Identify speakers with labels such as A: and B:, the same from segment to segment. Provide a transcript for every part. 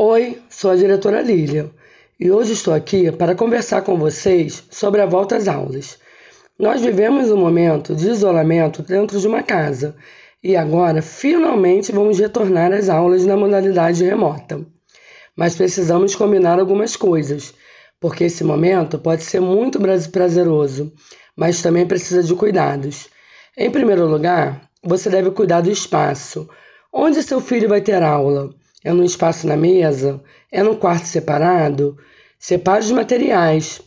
A: Oi, sou a diretora Lília e hoje estou aqui para conversar com vocês sobre a volta às aulas. Nós vivemos um momento de isolamento dentro de uma casa e agora finalmente vamos retornar às aulas na modalidade remota. Mas precisamos combinar algumas coisas, porque esse momento pode ser muito prazeroso, mas também precisa de cuidados. Em primeiro lugar, você deve cuidar do espaço. Onde seu filho vai ter aula? É num espaço na mesa? É num quarto separado? Separe os materiais.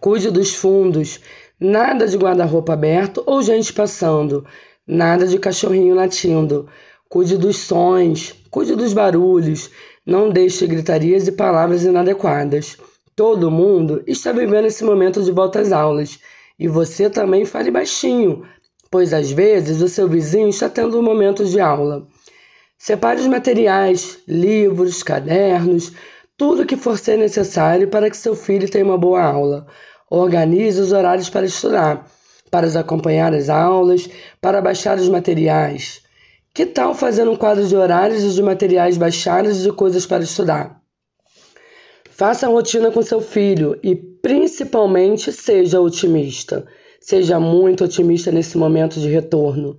A: Cuide dos fundos. Nada de guarda-roupa aberto ou gente passando. Nada de cachorrinho latindo. Cuide dos sons. Cuide dos barulhos. Não deixe gritarias e palavras inadequadas. Todo mundo está vivendo esse momento de volta às aulas. E você também fale baixinho, pois às vezes o seu vizinho está tendo um momento de aula. Separe os materiais, livros, cadernos, tudo que for ser necessário para que seu filho tenha uma boa aula. Organize os horários para estudar, para acompanhar as aulas, para baixar os materiais. Que tal fazer um quadro de horários e de materiais baixados e de coisas para estudar? Faça a rotina com seu filho e, principalmente, seja otimista. Seja muito otimista nesse momento de retorno.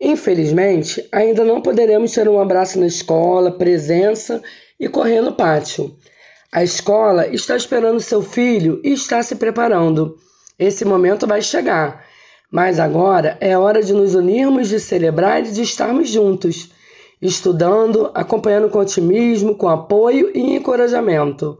A: Infelizmente, ainda não poderemos ter um abraço na escola, presença e correr no pátio. A escola está esperando seu filho e está se preparando. Esse momento vai chegar, mas agora é hora de nos unirmos, de celebrar e de estarmos juntos, estudando, acompanhando com otimismo, com apoio e encorajamento.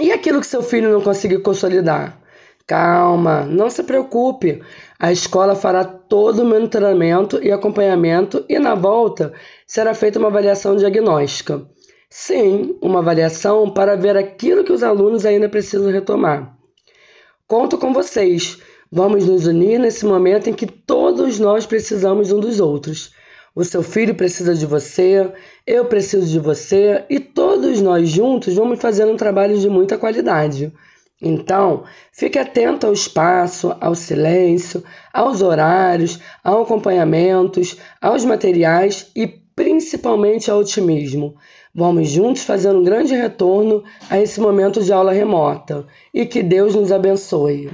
A: E aquilo que seu filho não conseguiu consolidar? Calma, não se preocupe. A escola fará todo o monitoramento e acompanhamento e na volta será feita uma avaliação diagnóstica. Sim, uma avaliação para ver aquilo que os alunos ainda precisam retomar. Conto com vocês. Vamos nos unir nesse momento em que todos nós precisamos um dos outros. O seu filho precisa de você, eu preciso de você e todos nós juntos vamos fazer um trabalho de muita qualidade. Então, fique atento ao espaço, ao silêncio, aos horários, aos acompanhamentos, aos materiais e principalmente ao otimismo. Vamos juntos fazer um grande retorno a esse momento de aula remota e que Deus nos abençoe.